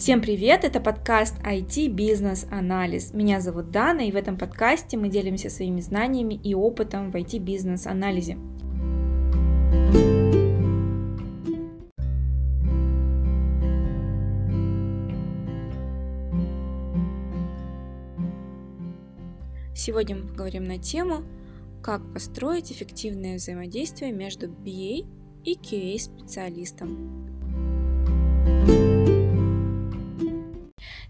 Всем привет! Это подкаст IT Бизнес Анализ. Меня зовут Дана, и в этом подкасте мы делимся своими знаниями и опытом в IT Бизнес Анализе. Сегодня мы поговорим на тему, как построить эффективное взаимодействие между BA и QA-специалистом.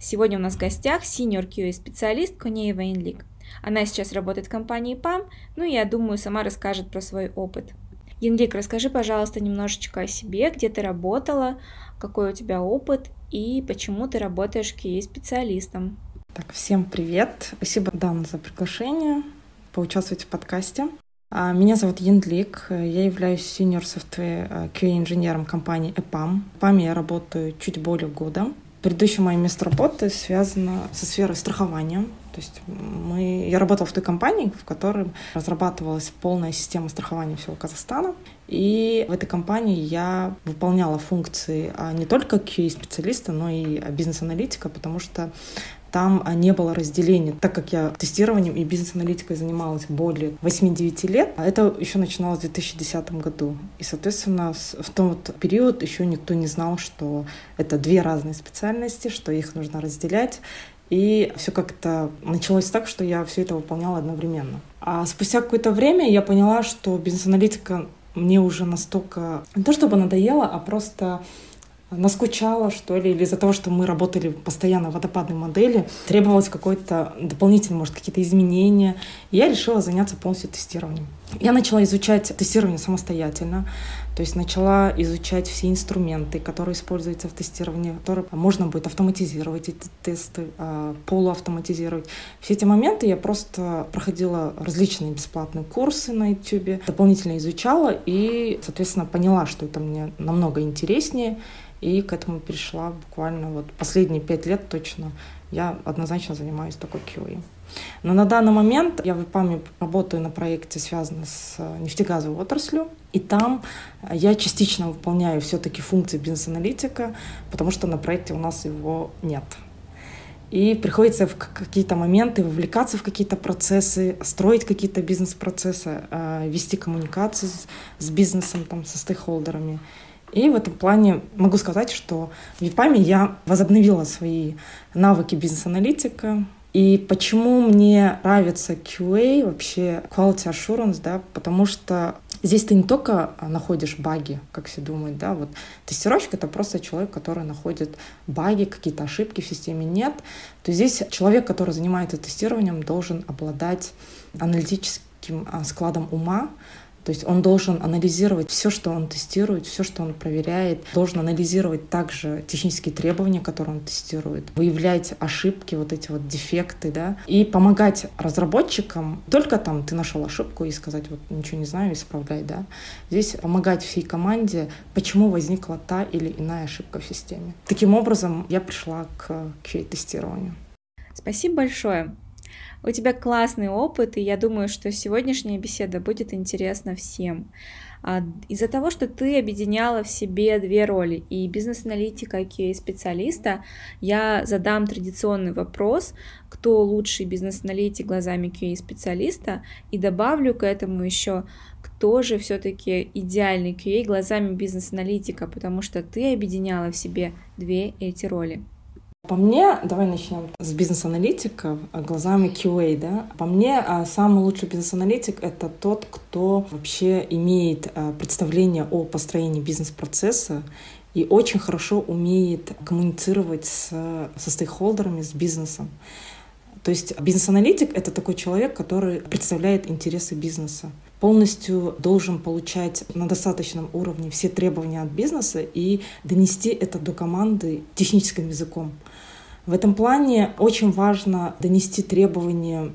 Сегодня у нас в гостях senior QA-специалист Конеева Инлик. Она сейчас работает в компании PAM, ну и я думаю, сама расскажет про свой опыт. Янлик, расскажи, пожалуйста, немножечко о себе, где ты работала, какой у тебя опыт и почему ты работаешь QA-специалистом. Так, всем привет. Спасибо, Дана, за приглашение поучаствовать в подкасте. А, меня зовут Яндлик, я являюсь senior software QA-инженером компании EPAM. В EPAM я работаю чуть более года. Предыдущее мое место работы связано со сферой страхования. То есть мы, я работала в той компании, в которой разрабатывалась полная система страхования всего Казахстана. И в этой компании я выполняла функции а, не только QA-специалиста, но и бизнес-аналитика, потому что там а, не было разделения. Так как я тестированием и бизнес-аналитикой занималась более 8-9 лет, а это еще начиналось в 2010 году. И, соответственно, в том вот период еще никто не знал, что это две разные специальности, что их нужно разделять. И все как-то началось так, что я все это выполняла одновременно. А спустя какое-то время я поняла, что бизнес-аналитика мне уже настолько не то чтобы надоела, а просто наскучала, что ли, или из-за того, что мы работали постоянно в водопадной модели, требовалось какое-то дополнительное, может, какие-то изменения. И я решила заняться полностью тестированием. Я начала изучать тестирование самостоятельно, то есть начала изучать все инструменты, которые используются в тестировании, которые можно будет автоматизировать эти тесты, а, полуавтоматизировать. Все эти моменты я просто проходила различные бесплатные курсы на YouTube, дополнительно изучала и, соответственно, поняла, что это мне намного интереснее, и к этому перешла буквально вот последние пять лет точно. Я однозначно занимаюсь только QA. Но на данный момент я в ИПАМе работаю на проекте, связанном с нефтегазовой отраслью. И там я частично выполняю все-таки функции бизнес-аналитика, потому что на проекте у нас его нет. И приходится в какие-то моменты вовлекаться в какие-то процессы, строить какие-то бизнес-процессы, а, вести коммуникации с бизнесом, там, со стейкхолдерами. И в этом плане могу сказать, что в ЕПАМе я возобновила свои навыки бизнес-аналитика. И почему мне нравится QA, вообще Quality Assurance, да, потому что здесь ты не только находишь баги, как все думают, да, вот тестировщик — это просто человек, который находит баги, какие-то ошибки в системе нет, то здесь человек, который занимается тестированием, должен обладать аналитическим а, складом ума, то есть он должен анализировать все, что он тестирует, все, что он проверяет, должен анализировать также технические требования, которые он тестирует, выявлять ошибки, вот эти вот дефекты, да, и помогать разработчикам. Только там ты нашел ошибку и сказать, вот ничего не знаю, исправляй, да. Здесь помогать всей команде, почему возникла та или иная ошибка в системе. Таким образом, я пришла к QA-тестированию. Спасибо большое. У тебя классный опыт, и я думаю, что сегодняшняя беседа будет интересна всем. А, из-за того, что ты объединяла в себе две роли, и бизнес-аналитика, и QA-специалиста, я задам традиционный вопрос, кто лучший бизнес-аналитик глазами QA-специалиста, и добавлю к этому еще, кто же все-таки идеальный QA глазами бизнес-аналитика, потому что ты объединяла в себе две эти роли. По мне, давай начнем с бизнес-аналитика глазами QA, да. По мне, а, самый лучший бизнес-аналитик — это тот, кто вообще имеет а, представление о построении бизнес-процесса и очень хорошо умеет коммуницировать с, со стейкхолдерами, с бизнесом. То есть бизнес-аналитик — это такой человек, который представляет интересы бизнеса полностью должен получать на достаточном уровне все требования от бизнеса и донести это до команды техническим языком. В этом плане очень важно донести требования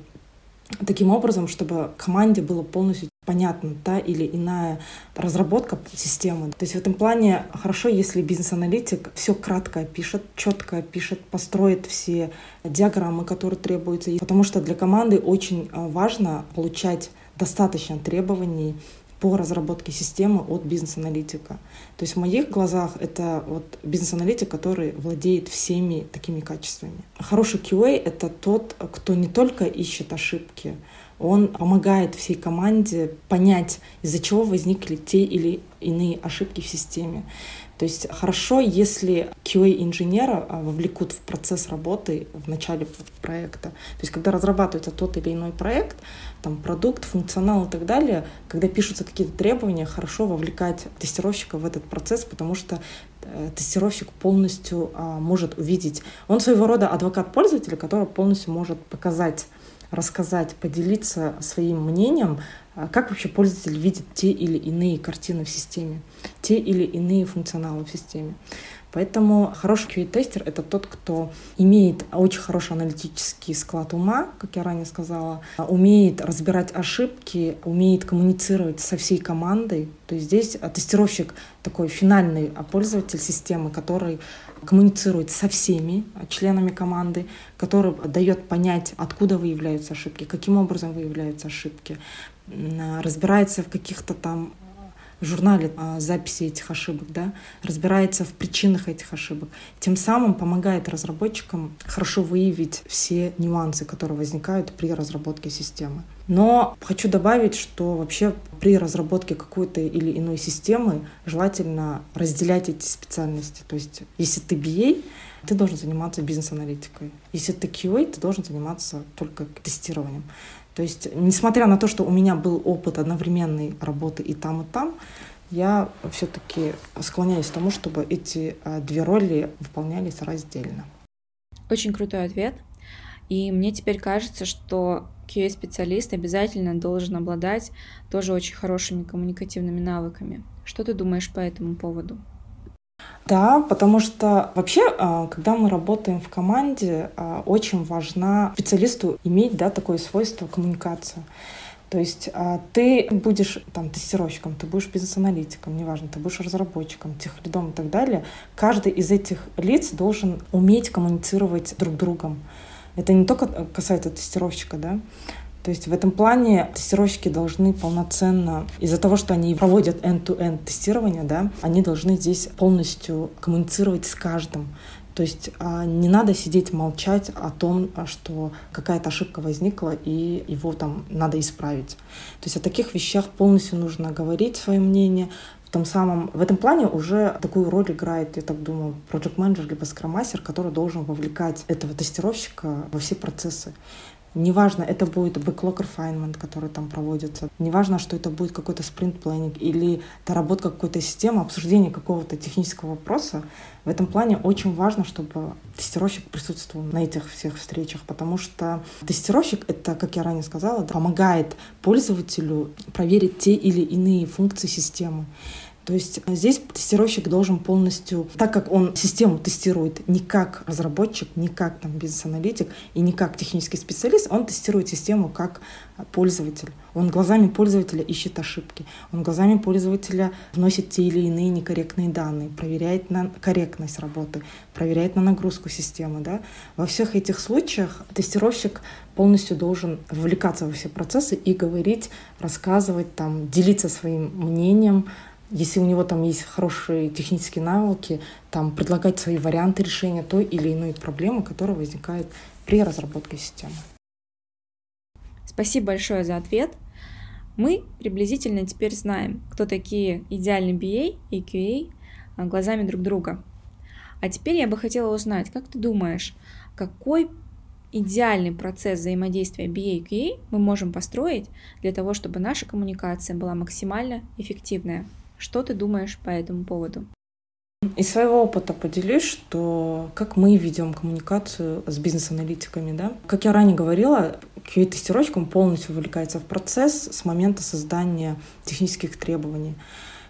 таким образом, чтобы команде было полностью понятна та или иная разработка системы. То есть в этом плане хорошо, если бизнес-аналитик все кратко опишет, четко опишет, построит все диаграммы, которые требуются. Потому что для команды очень важно получать достаточно требований по разработке системы от бизнес-аналитика. То есть в моих глазах это вот бизнес-аналитик, который владеет всеми такими качествами. Хороший QA — это тот, кто не только ищет ошибки, он помогает всей команде понять, из-за чего возникли те или иные ошибки в системе. То есть хорошо, если QA-инженера а, вовлекут в процесс работы в начале проекта. То есть когда разрабатывается тот или иной проект, там продукт, функционал и так далее, когда пишутся какие-то требования, хорошо вовлекать тестировщика в этот процесс, потому что э, тестировщик полностью а, может увидеть. Он своего рода адвокат пользователя, который полностью может показать рассказать, поделиться своим мнением, как вообще пользователь видит те или иные картины в системе, те или иные функционалы в системе. Поэтому хороший QA-тестер — это тот, кто имеет очень хороший аналитический склад ума, как я ранее сказала, умеет разбирать ошибки, умеет коммуницировать со всей командой. То есть здесь тестировщик такой финальный пользователь системы, который коммуницирует со всеми членами команды, который дает понять, откуда выявляются ошибки, каким образом выявляются ошибки, разбирается в каких-то там в журнале а, записи этих ошибок, да, разбирается в причинах этих ошибок. Тем самым помогает разработчикам хорошо выявить все нюансы, которые возникают при разработке системы. Но хочу добавить, что вообще при разработке какой-то или иной системы желательно разделять эти специальности. То есть если ты BA, ты должен заниматься бизнес-аналитикой. Если ты QA, ты должен заниматься только тестированием. То есть, несмотря на то, что у меня был опыт одновременной работы и там, и там, я все-таки склоняюсь к тому, чтобы эти а, две роли выполнялись раздельно. Очень крутой ответ. И мне теперь кажется, что QA-специалист обязательно должен обладать тоже очень хорошими коммуникативными навыками. Что ты думаешь по этому поводу? Да, потому что вообще, а, когда мы работаем в команде, а, очень важно специалисту иметь да, такое свойство коммуникации. То есть а, ты будешь там тестировщиком, ты будешь бизнес-аналитиком, неважно, ты будешь разработчиком, техлидом и так далее. Каждый из этих лиц должен уметь коммуницировать друг с другом. Это не только касается тестировщика, да. То есть в этом плане тестировщики должны полноценно, из-за того, что они проводят end-to-end тестирование, да, они должны здесь полностью коммуницировать с каждым. То есть а, не надо сидеть молчать о том, что какая-то ошибка возникла и его там надо исправить. То есть о таких вещах полностью нужно говорить свое мнение, в том самом, в этом плане уже такую роль играет, я так думаю, project менеджер либо скрам-мастер, который должен вовлекать этого тестировщика во все процессы. Неважно, это будет backlog refinement, который там проводится. Неважно, что это будет какой-то sprint planning или доработка какой-то системы, обсуждение какого-то технического вопроса. В этом плане очень важно, чтобы тестировщик присутствовал на этих всех встречах, потому что тестировщик — это, как я ранее сказала, помогает пользователю проверить те или иные функции системы. То есть здесь тестировщик должен полностью, так как он систему тестирует не как разработчик, не как там бизнес-аналитик и не как технический специалист, он тестирует систему как пользователь. Он глазами пользователя ищет ошибки. Он глазами пользователя вносит те или иные некорректные данные, проверяет на корректность работы, проверяет на нагрузку системы. Да? Во всех этих случаях тестировщик полностью должен вовлекаться во все процессы и говорить, рассказывать, там, делиться своим мнением, если у него там есть хорошие технические навыки, там предлагать свои варианты решения той или иной проблемы, которая возникает при разработке системы. Спасибо большое за ответ. Мы приблизительно теперь знаем, кто такие идеальный BA и QA а, глазами друг друга. А теперь я бы хотела узнать, как ты думаешь, какой идеальный процесс взаимодействия BA и QA мы можем построить для того, чтобы наша коммуникация была максимально эффективная? Что ты думаешь по этому поводу? Из своего опыта поделюсь, что как мы ведем коммуникацию с бизнес-аналитиками. Да? Как я ранее говорила, QA-тестировщик полностью вовлекается в процесс с момента создания технических требований.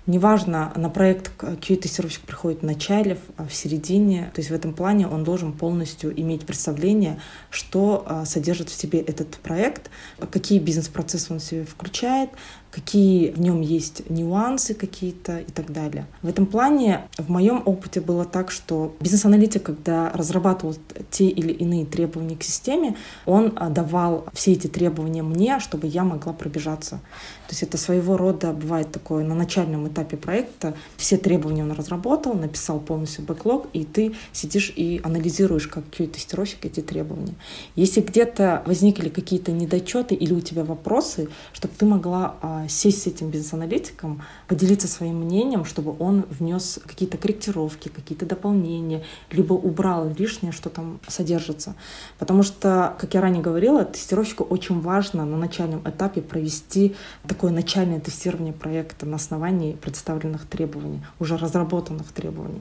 Неважно, на проект QA-тестировщик приходит в начале, в середине, то есть в этом плане он должен полностью иметь представление, что а, содержит в себе этот проект, какие бизнес-процессы он в себе включает, какие в нем есть нюансы какие-то и так далее. В этом плане в моем опыте было так, что бизнес-аналитик, когда разрабатывал те или иные требования к системе, он а, давал все эти требования мне, чтобы я могла пробежаться. То есть это своего рода бывает такое на начальном этапе проекта. Все требования он разработал, написал полностью бэклог, и ты сидишь и анализируешь как QA-тестировщик эти требования. Если где-то возникли какие-то недочеты или у тебя вопросы, чтобы ты могла а, сесть с этим бизнес-аналитиком, поделиться своим мнением, чтобы он внес какие-то корректировки, какие-то дополнения, либо убрал лишнее, что там содержится. Потому что, как я ранее говорила, тестировщику очень важно на начальном этапе провести такое начальное тестирование проекта на основании представленных требований, уже разработанных требований.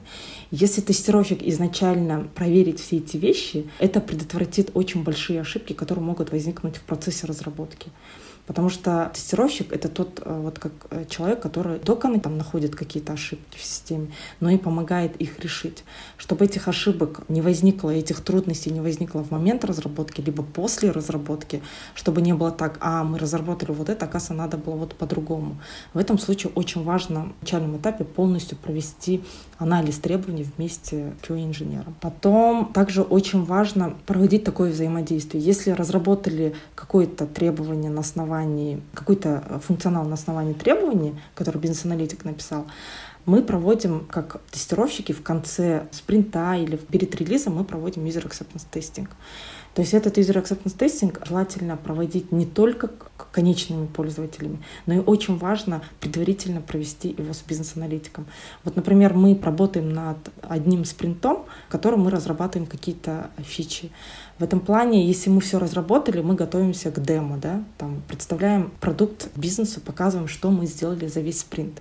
Если тестировщик изначально проверит все эти вещи, это предотвратит очень большие ошибки, которые могут возникнуть в процессе разработки. Потому что тестировщик — это тот э, вот как э, человек, который только там находит какие-то ошибки в системе, но и помогает их решить. Чтобы этих ошибок не возникло, этих трудностей не возникло в момент разработки, либо после разработки, чтобы не было так, а мы разработали вот это, оказывается, надо было вот по-другому. В этом случае очень важно в начальном этапе полностью провести анализ требований вместе с QA-инженером. Потом также очень важно проводить такое взаимодействие. Если разработали какое-то требование на основании, какой-то функционал на основании требований, который бизнес-аналитик написал, мы проводим, как тестировщики, в конце спринта или перед релизом мы проводим user acceptance testing. То есть этот user acceptance testing желательно проводить не только конечными пользователями, но и очень важно предварительно провести его с бизнес-аналитиком. Вот, например, мы работаем над одним спринтом, в котором мы разрабатываем какие-то фичи. В этом плане, если мы все разработали, мы готовимся к демо, да, там представляем продукт бизнесу, показываем, что мы сделали за весь спринт.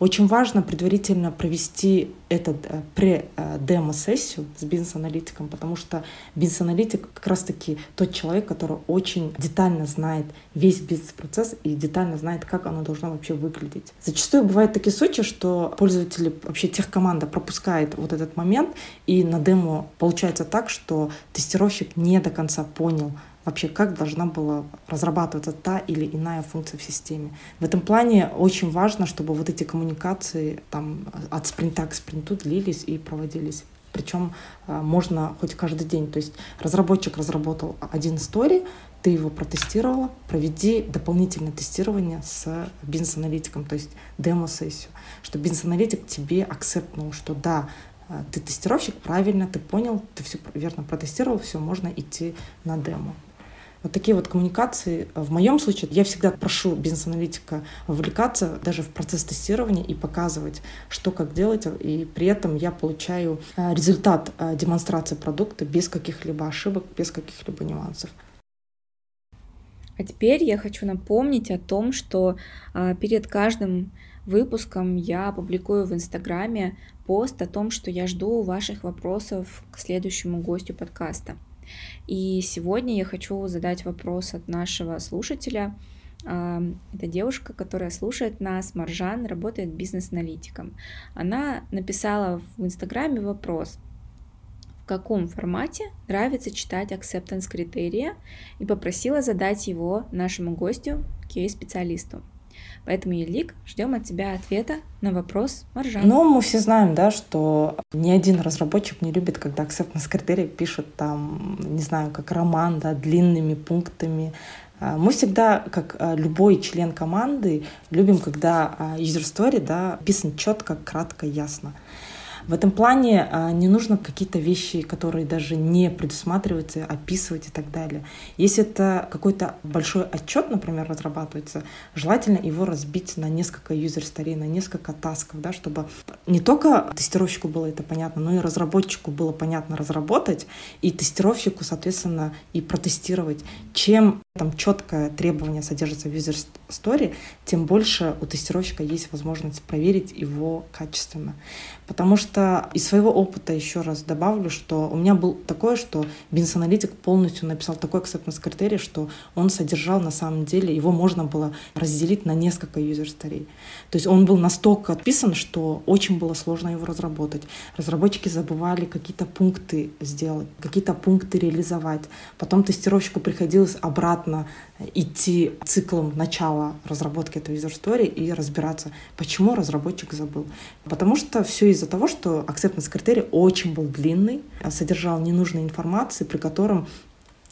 Очень важно предварительно провести этот э, пре-демо-сессию с бизнес-аналитиком, потому что бизнес-аналитик как раз-таки тот человек, который очень детально знает весь бизнес-процесс и детально знает, как оно должно вообще выглядеть. Зачастую бывают такие случаи, что пользователи, вообще техкоманда пропускает вот этот момент, и на демо получается так, что тестировщик не до конца понял вообще, как должна была разрабатываться та или иная функция в системе. В этом плане очень важно, чтобы вот эти коммуникации там, от спринта к спринту длились и проводились. Причем а, можно хоть каждый день. То есть разработчик разработал один историй, ты его протестировала, проведи дополнительное тестирование с бизнес-аналитиком, то есть демо-сессию, чтобы бизнес-аналитик тебе акцептнул, что да, ты тестировщик, правильно, ты понял, ты все верно протестировал, все, можно идти на демо. Вот такие вот коммуникации. В моем случае я всегда прошу бизнес-аналитика вовлекаться даже в процесс тестирования и показывать, что как делать, и при этом я получаю а, результат а, демонстрации продукта без каких-либо ошибок, без каких-либо нюансов. А теперь я хочу напомнить о том, что перед каждым выпуском я публикую в Инстаграме пост о том, что я жду ваших вопросов к следующему гостю подкаста. И сегодня я хочу задать вопрос от нашего слушателя. А, это девушка, которая слушает нас, Маржан, работает бизнес-аналитиком. Она написала в Инстаграме вопрос, в каком формате нравится читать acceptance критерия и попросила задать его нашему гостю, QA-специалисту. Поэтому, Елик, ждем от тебя ответа на вопрос Маржан. Ну, мы все знаем, да, что ни один разработчик не любит, когда acceptance критерии пишут там, не знаю, как роман, да, длинными пунктами. А, мы всегда, как а, любой член команды, любим, когда а, user story да, писан четко, кратко, ясно. В этом плане а, не нужно какие-то вещи, которые даже не предусматриваются, описывать и так далее. Если это какой-то большой отчет, например, разрабатывается, желательно его разбить на несколько юзер-старей, на несколько тасков, да, чтобы не только тестировщику было это понятно, но и разработчику было понятно разработать, и тестировщику, соответственно, и протестировать. Чем там четкое требование содержится в user story, тем больше у тестировщика есть возможность проверить его качественно. Потому что из своего опыта еще раз добавлю, что у меня был такое, что бизнес-аналитик полностью написал такой acceptance критерий, что он содержал на самом деле, его можно было разделить на несколько user story. То есть он был настолько отписан, что очень было сложно его разработать. Разработчики забывали какие-то пункты сделать, какие-то пункты реализовать. Потом тестировщику приходилось обратно идти циклом начала разработки этой user story и разбираться, почему разработчик забыл. Потому что все из-за того, что acceptance критерий очень был длинный, содержал ненужной информации, при котором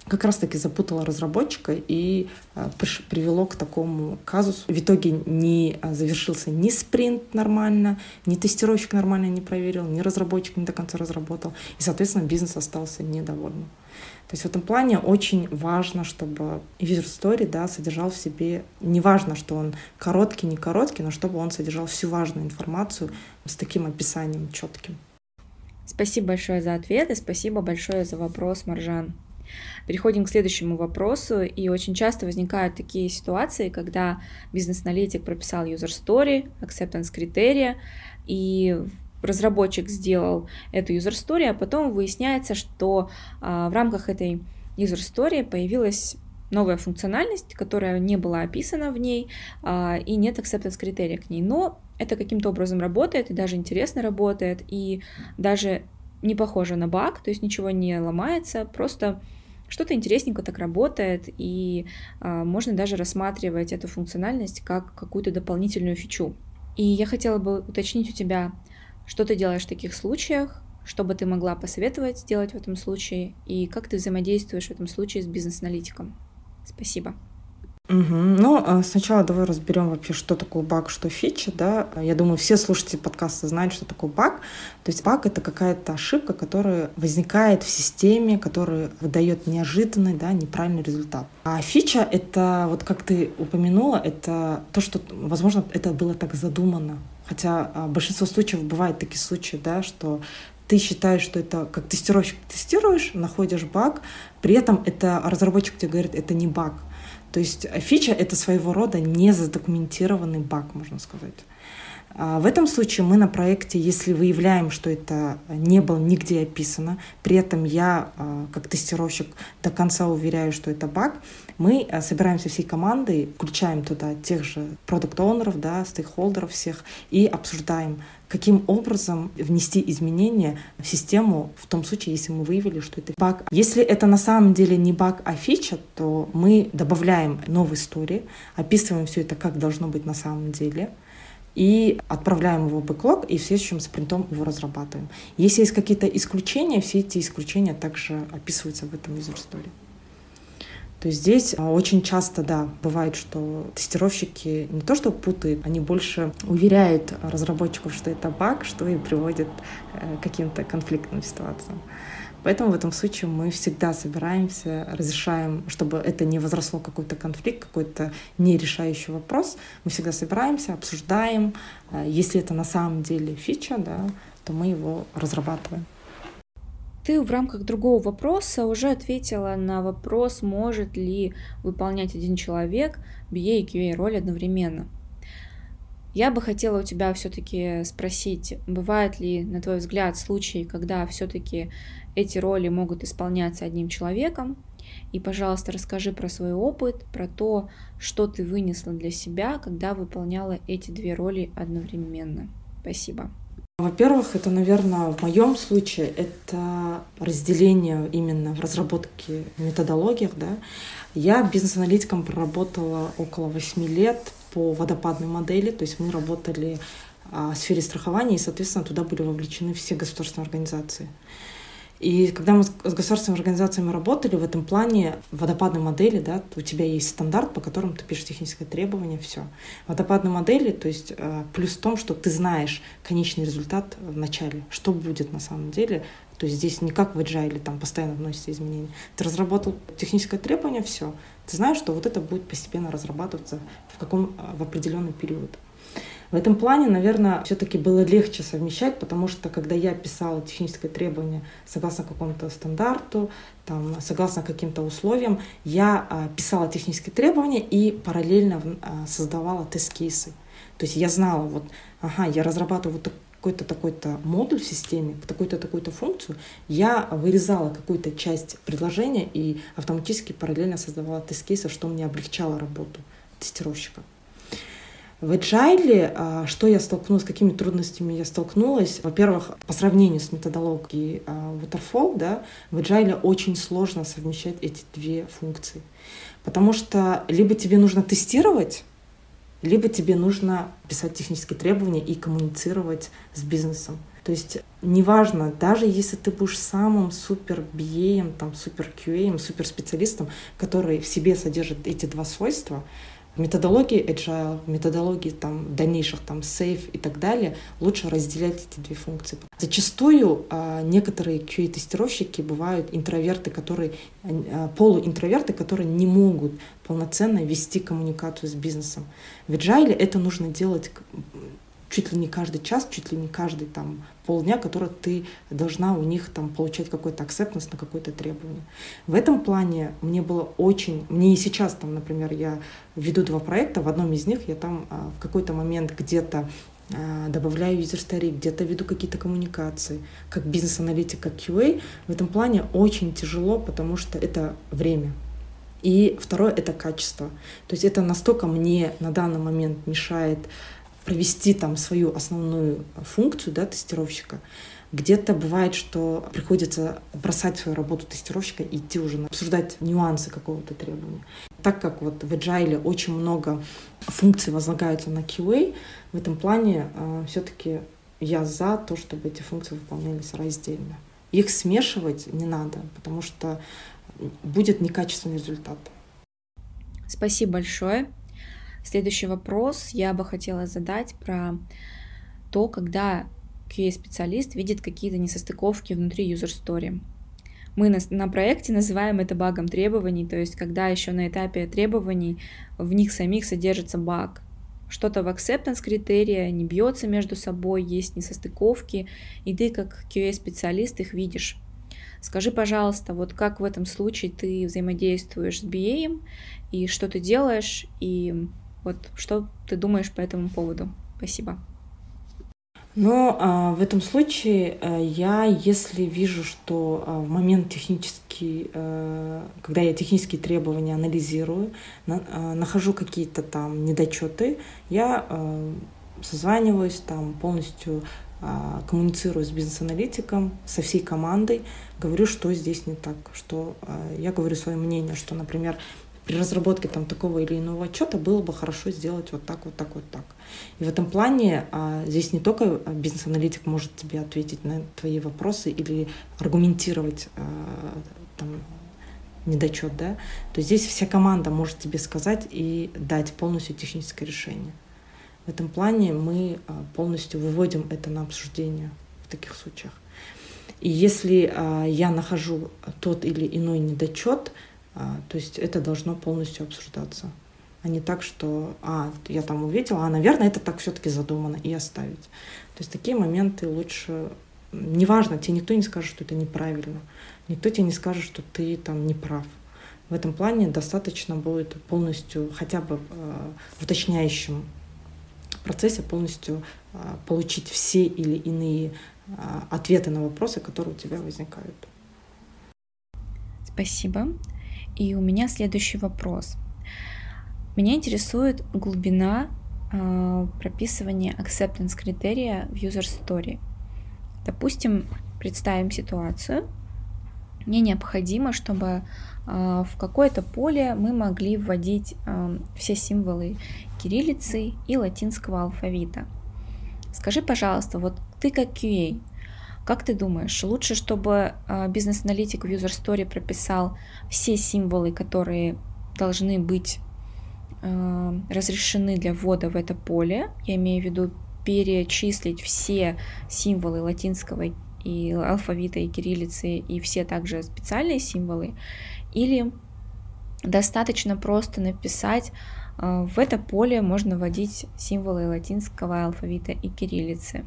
как раз-таки запутало разработчика и э, привело к такому казусу. В итоге не э, завершился ни спринт нормально, ни тестировщик нормально не проверил, ни разработчик не до конца разработал. И, соответственно, бизнес остался недовольным. То есть в этом плане очень важно, чтобы user story да, содержал в себе, не важно, что он короткий, не короткий, но чтобы он содержал всю важную информацию с таким описанием четким. Спасибо большое за ответ и спасибо большое за вопрос, Маржан. Переходим к следующему вопросу, и очень часто возникают такие ситуации, когда бизнес-аналитик прописал user story, acceptance критерия, и разработчик сделал эту user story, а потом выясняется, что а, в рамках этой user story появилась новая функциональность, которая не была описана в ней, а, и нет acceptance критерия к ней. Но это каким-то образом работает, и даже интересно работает, и даже не похоже на баг, то есть ничего не ломается, просто что-то интересненько так работает, и а, можно даже рассматривать эту функциональность как какую-то дополнительную фичу. И я хотела бы уточнить у тебя, что ты делаешь в таких случаях, что бы ты могла посоветовать сделать в этом случае, и как ты взаимодействуешь в этом случае с бизнес-аналитиком. Спасибо. Угу. Ну, а сначала давай разберем вообще, что такое баг, что фича, да. Я думаю, все слушатели подкаста знают, что такое баг. То есть баг — это какая-то ошибка, которая возникает в системе, которая выдает неожиданный, да, неправильный результат. А фича — это, вот как ты упомянула, это то, что, возможно, это было так задумано. Хотя а, большинство случаев бывают такие случаи, да, что ты считаешь, что это как тестировщик тестируешь, находишь баг, при этом это разработчик тебе говорит, это не баг. То есть фича — это своего рода незадокументированный баг, можно сказать. А в этом случае мы на проекте, если выявляем, что это не было нигде описано, при этом я, а, как тестировщик, до конца уверяю, что это баг, мы а, собираемся всей командой, включаем туда тех же продукт-оунеров, да, стейкхолдеров всех и обсуждаем, каким образом внести изменения в систему в том случае, если мы выявили, что это баг. Если это на самом деле не баг, а фича, то мы добавляем новые истории, описываем все это, как должно быть на самом деле — и отправляем его в бэклог, и в следующем спринтом его разрабатываем. Если есть какие-то исключения, все эти исключения также описываются в этом user story. То есть здесь а, очень часто, да, бывает, что тестировщики не то что путают, они больше уверяют разработчиков, что это баг, что и приводит э, к каким-то конфликтным ситуациям. Поэтому в этом случае мы всегда собираемся, разрешаем, чтобы это не возросло какой-то конфликт, какой-то нерешающий вопрос. Мы всегда собираемся, обсуждаем. Э, если это на самом деле фича, да, то мы его разрабатываем. Ты в рамках другого вопроса уже ответила на вопрос, может ли выполнять один человек BA и QA роль одновременно. Я бы хотела у тебя все-таки спросить, бывает ли, на твой взгляд, случаи, когда все-таки эти роли могут исполняться одним человеком? И, пожалуйста, расскажи про свой опыт, про то, что ты вынесла для себя, когда выполняла эти две роли одновременно. Спасибо. Во-первых, это, наверное, в моем случае это разделение именно в разработке методологиях. Да. Я бизнес-аналитиком проработала около 8 лет по водопадной модели, то есть мы работали а, в сфере страхования, и, соответственно, туда были вовлечены все государственные организации. И когда мы с государственными организациями работали в этом плане водопадной модели, да, у тебя есть стандарт, по которому ты пишешь техническое требование, все. Водопадной модели, то есть э, плюс в том, что ты знаешь конечный результат в начале, что будет на самом деле. То есть здесь не как в agile, там постоянно вносятся изменения. Ты разработал техническое требование, все. Ты знаешь, что вот это будет постепенно разрабатываться в каком в определенный период. В этом плане, наверное, все-таки было легче совмещать, потому что когда я писала техническое требование согласно какому-то стандарту, там, согласно каким-то условиям, я а, писала технические требования и параллельно а, создавала тест-кейсы. То есть я знала, вот, ага, я разрабатываю вот какой-то такой-то модуль в системе, такую-то такую-то функцию, я вырезала какую-то часть предложения и автоматически параллельно создавала тест-кейсы, что мне облегчало работу тестировщика. В Agile, а, что я столкнулась, с какими трудностями я столкнулась? Во-первых, по сравнению с методологией а, Waterfall, да, в Agile очень сложно совмещать эти две функции. Потому что либо тебе нужно тестировать, либо тебе нужно писать технические требования и коммуницировать с бизнесом. То есть неважно, даже если ты будешь самым супер BA, там, супер QA, супер специалистом, который в себе содержит эти два свойства, в методологии agile, в методологии там, дальнейших там, safe и так далее лучше разделять эти две функции. Зачастую а, некоторые QA-тестировщики бывают интроверты, которые, а, полуинтроверты, которые не могут полноценно вести коммуникацию с бизнесом. В agile это нужно делать чуть ли не каждый час, чуть ли не каждый там полдня, который ты должна у них там получать какой-то акцептность на какое-то требование. В этом плане мне было очень, мне и сейчас там, например, я веду два проекта, в одном из них я там а, в какой-то момент где-то а, добавляю user story, где-то веду какие-то коммуникации, как бизнес-аналитик, как QA. В этом плане очень тяжело, потому что это время. И второе — это качество. То есть это настолько мне на данный момент мешает провести там свою основную функцию да, тестировщика. Где-то бывает, что приходится бросать свою работу тестировщика и идти уже обсуждать нюансы какого-то требования. Так как вот в Agile очень много функций возлагаются на QA, в этом плане э, все-таки я за то, чтобы эти функции выполнялись раздельно. Их смешивать не надо, потому что будет некачественный результат. Спасибо большое. Следующий вопрос я бы хотела задать про то, когда QA-специалист видит какие-то несостыковки внутри user story. Мы на, на проекте называем это багом требований, то есть когда еще на этапе требований в них самих содержится баг. Что-то в acceptance критерия не бьется между собой, есть несостыковки, и ты как QA-специалист их видишь. Скажи, пожалуйста, вот как в этом случае ты взаимодействуешь с BA, и что ты делаешь, и вот что ты думаешь по этому поводу? Спасибо. Но а, в этом случае а, я, если вижу, что а, в момент технический, а, когда я технические требования анализирую, на, а, нахожу какие-то там недочеты, я а, созваниваюсь там полностью коммуницирую с бизнес-аналитиком, со всей командой, говорю, что здесь не так, что я говорю свое мнение, что, например, при разработке там такого или иного отчета было бы хорошо сделать вот так, вот так, вот так. И в этом плане а, здесь не только бизнес-аналитик может тебе ответить на твои вопросы или аргументировать а, там, недочет, да, то здесь вся команда может тебе сказать и дать полностью техническое решение. В этом плане мы а, полностью выводим это на обсуждение в таких случаях. И если а, я нахожу тот или иной недочет, а, то есть это должно полностью обсуждаться. А не так, что, а, я там увидела, а, наверное, это так все-таки задумано, и оставить. То есть такие моменты лучше... Неважно, тебе никто не скажет, что это неправильно. Никто тебе не скажет, что ты там не прав. В этом плане достаточно будет полностью, хотя бы э, в уточняющем процессе полностью э, получить все или иные э, ответы на вопросы, которые у тебя возникают. Спасибо. И у меня следующий вопрос. Меня интересует глубина э, прописывания acceptance критерия в user story. Допустим, представим ситуацию. Мне необходимо, чтобы э, в какое-то поле мы могли вводить э, все символы кириллицы и латинского алфавита. Скажи, пожалуйста, вот ты как QA, как ты думаешь, лучше, чтобы а, бизнес-аналитик в User Story прописал все символы, которые должны быть а, разрешены для ввода в это поле, я имею в виду перечислить все символы латинского и алфавита и кириллицы и все также специальные символы, или достаточно просто написать А, в это поле можно вводить символы латинского алфавита и кириллицы.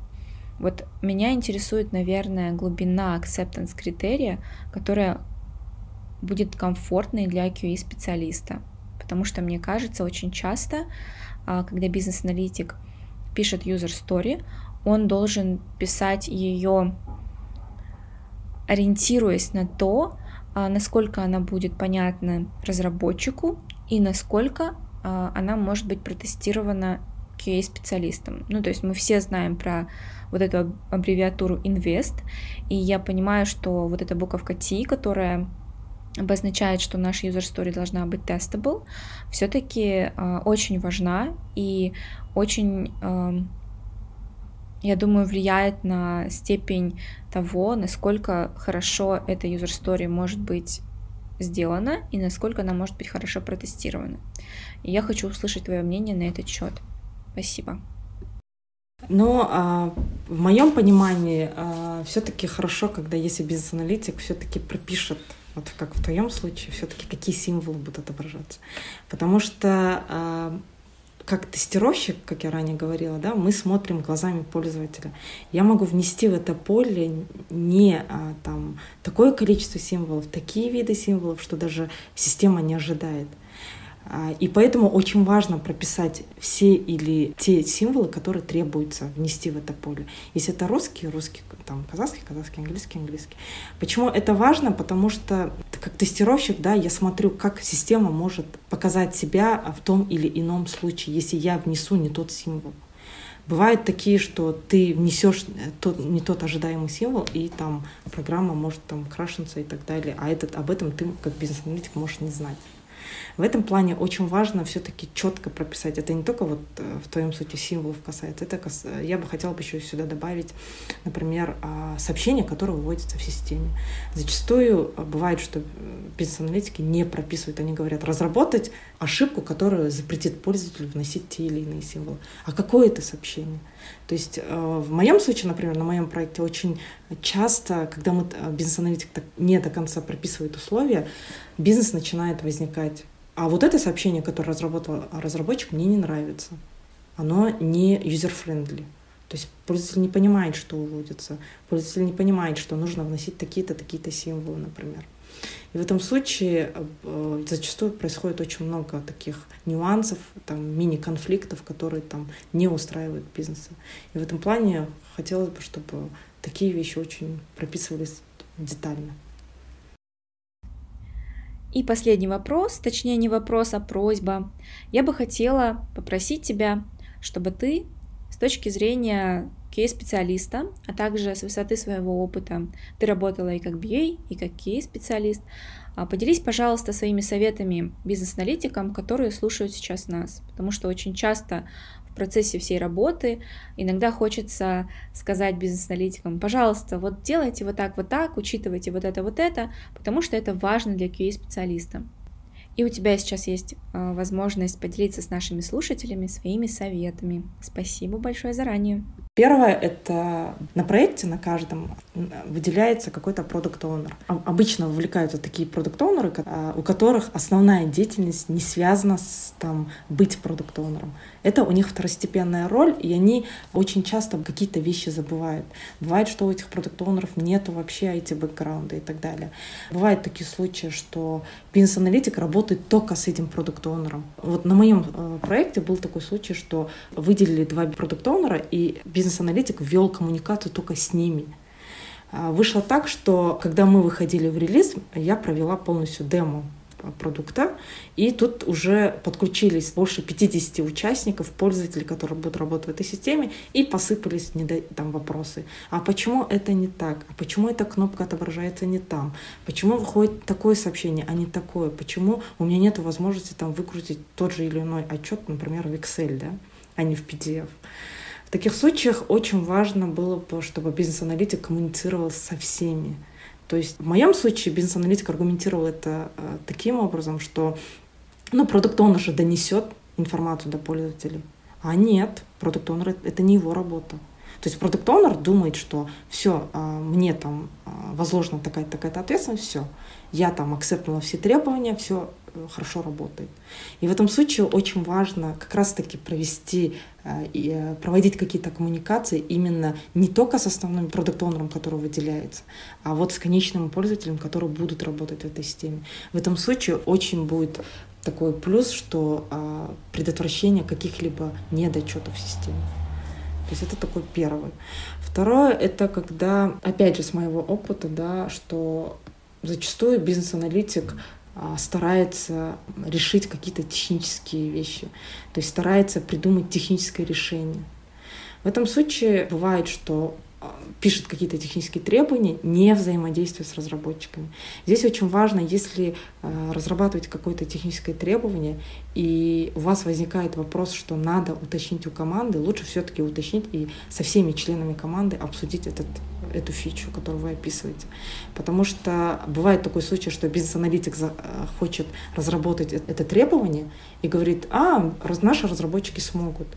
Вот меня интересует, наверное, глубина acceptance критерия, которая будет комфортной для QA-специалиста. Потому что, мне кажется, очень часто, а, когда бизнес-аналитик пишет user story, он должен писать ее, ориентируясь на то, а, насколько она будет понятна разработчику и насколько а, она может быть протестирована QA-специалистом. Ну, то есть мы все знаем про вот эту аббревиатуру INVEST, и я понимаю, что вот эта буковка T, которая обозначает, что наша user story должна быть testable, все-таки э, очень важна и очень, э, я думаю, влияет на степень того, насколько хорошо эта user story может быть сделана и насколько она может быть хорошо протестирована. И я хочу услышать твое мнение на этот счет. Спасибо. Но а, в моем понимании а, все-таки хорошо, когда если бизнес-аналитик все-таки пропишет, вот как в твоем случае, все-таки какие символы будут отображаться. Потому что а, как тестировщик, как я ранее говорила, да, мы смотрим глазами пользователя. Я могу внести в это поле не а, там такое количество символов, такие виды символов, что даже система не ожидает. А, и поэтому очень важно прописать все или те символы, которые требуется внести в это поле. Если это русский, русский, там, казахский, казахский, английский, английский. Почему это важно? Потому что как тестировщик, да, я смотрю, как система может показать себя в том или ином случае, если я внесу не тот символ. Бывают такие, что ты внесешь тот, не тот ожидаемый символ, и там программа может там крашиться и так далее. А этот, об этом ты как бизнес-аналитик можешь не знать. В этом плане очень важно все-таки четко прописать. Это не только вот э, в твоем случае символов касается. Это кас... Я бы хотела бы еще сюда добавить, например, а, сообщения, которые выводятся в системе. Зачастую э, бывает, что бизнес-аналитики не прописывают. Они говорят, разработать ошибку, которая запретит пользователю вносить те или иные символы. А какое это сообщение? То есть э, в моем случае, например, на моем проекте очень часто, когда мы бизнес-аналитик не до конца прописывает условия, бизнес начинает возникать. А вот это сообщение, которое разработал разработчик, мне не нравится. Оно не user-friendly. То есть пользователь не понимает, что уводится. Пользователь не понимает, что нужно вносить такие-то, такие-то символы, например. И в этом случае э, зачастую происходит очень много таких нюансов, там, мини-конфликтов, которые там не устраивают бизнеса. И в этом плане хотелось бы, чтобы такие вещи очень прописывались детально. И последний вопрос, точнее не вопрос, а просьба. Я бы хотела попросить тебя, чтобы ты с точки зрения QA-специалиста, а также с высоты своего опыта, ты работала и как BA, и как QA-специалист, а, поделись, пожалуйста, своими советами бизнес-аналитикам, которые слушают сейчас нас, потому что очень часто процессе всей работы иногда хочется сказать бизнес-аналитикам, пожалуйста, вот делайте вот так, вот так, учитывайте вот это, вот это, потому что это важно для QA-специалиста. И у тебя сейчас есть э, возможность поделиться с нашими слушателями своими советами. Спасибо большое заранее. Первое — это на проекте, на каждом выделяется какой-то продукт оунер Обычно вовлекаются такие продукт оунеры а, у которых основная деятельность не связана с там, быть продукт оунером Это у них второстепенная роль, и они очень часто какие-то вещи забывают. Бывает, что у этих продукт оунеров нету вообще IT-бэкграунда и так далее. Бывают такие случаи, что бизнес-аналитик работает только с этим продукт оунером Вот на моем э, проекте был такой случай, что выделили два продукт оунера и бизнес бизнес-аналитик ввел коммуникацию только с ними. А, вышло так, что когда мы выходили в релиз, я провела полностью демо продукта, и тут уже подключились больше 50 участников, пользователей, которые будут работать в этой системе, и посыпались там вопросы. А почему это не так? А почему эта кнопка отображается не там? Почему выходит такое сообщение, а не такое? Почему у меня нет возможности там выкрутить тот же или иной отчет, например, в Excel, да, а не в PDF? Таких случаях очень важно было бы, чтобы бизнес-аналитик коммуницировал со всеми. То есть в моем случае бизнес-аналитик аргументировал это э, таким образом, что ну, продукт он же донесет информацию до пользователей. А нет, продукт онер это не его работа. То есть продукт оунер думает, что все, а, мне там а, возложена такая-то такая ответственность, все, я там акцептнула все требования, все э, хорошо работает. И в этом случае очень важно как раз-таки провести э, и э, проводить какие-то коммуникации именно не только с основным продукт оунером который выделяется, а вот с конечным пользователем, которые будут работать в этой системе. В этом случае очень будет такой плюс, что а, предотвращение каких-либо недочетов в системе. То есть это такой первый. Второе — это когда, опять же, с моего опыта, да, что зачастую бизнес-аналитик а, старается решить какие-то технические вещи, то есть старается придумать техническое решение. В этом случае бывает, что пишет какие-то технические требования, не взаимодействуя с разработчиками. Здесь очень важно, если э, разрабатывать какое-то техническое требование, и у вас возникает вопрос, что надо уточнить у команды, лучше все-таки уточнить и со всеми членами команды обсудить этот, эту фичу, которую вы описываете. Потому что бывает такой случай, что бизнес-аналитик э, хочет разработать это требование и говорит, а, наши разработчики смогут.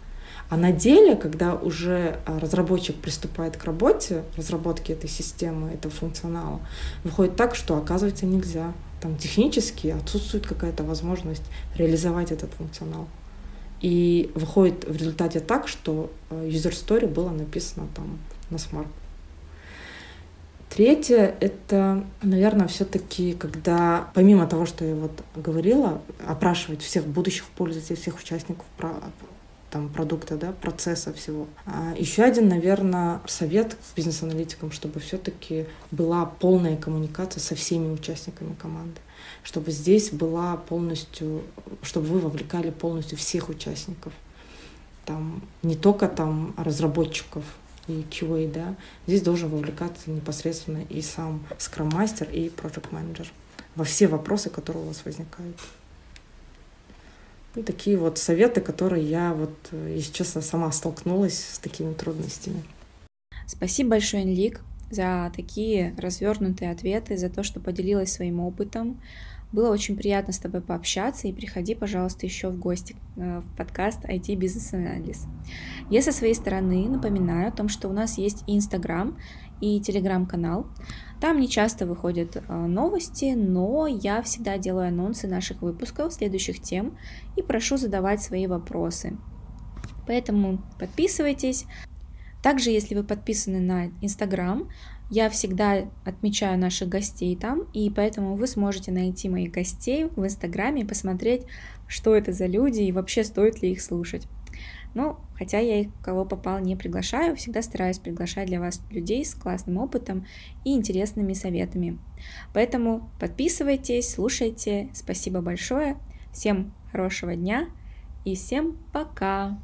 А на деле, когда уже а, разработчик приступает к работе, разработке этой системы, этого функционала, выходит так, что оказывается нельзя. Там технически отсутствует какая-то возможность реализовать этот функционал. И выходит в результате так, что а, user story было написано там на смарт. Третье — это, наверное, все-таки, когда, помимо того, что я вот говорила, опрашивать всех будущих пользователей, всех участников там, продукта, да, процесса всего. А еще один, наверное, совет бизнес-аналитикам, чтобы все-таки была полная коммуникация со всеми участниками команды, чтобы здесь была полностью, чтобы вы вовлекали полностью всех участников. Там, не только там разработчиков и QA, да, здесь должен вовлекаться непосредственно и сам скрам-мастер, и проект менеджер во все вопросы, которые у вас возникают. Ну, такие вот советы, которые я вот, если честно, сама столкнулась с такими трудностями. Спасибо большое, Энлик, за такие развернутые ответы, за то, что поделилась своим опытом. Было очень приятно с тобой пообщаться, и приходи, пожалуйста, еще в гости э, в подкаст IT Business Analysis. Я со своей стороны напоминаю о том, что у нас есть Инстаграм, и Телеграм-канал. Там не часто выходят э, новости, но я всегда делаю анонсы наших выпусков, следующих тем, и прошу задавать свои вопросы. Поэтому подписывайтесь. Также, если вы подписаны на Инстаграм, я всегда отмечаю наших гостей там, и поэтому вы сможете найти моих гостей в Инстаграме и посмотреть, что это за люди и вообще стоит ли их слушать. Ну, хотя я их, кого попал, не приглашаю, всегда стараюсь приглашать для вас людей с классным опытом и интересными советами. Поэтому подписывайтесь, слушайте. Спасибо большое. Всем хорошего дня и всем пока!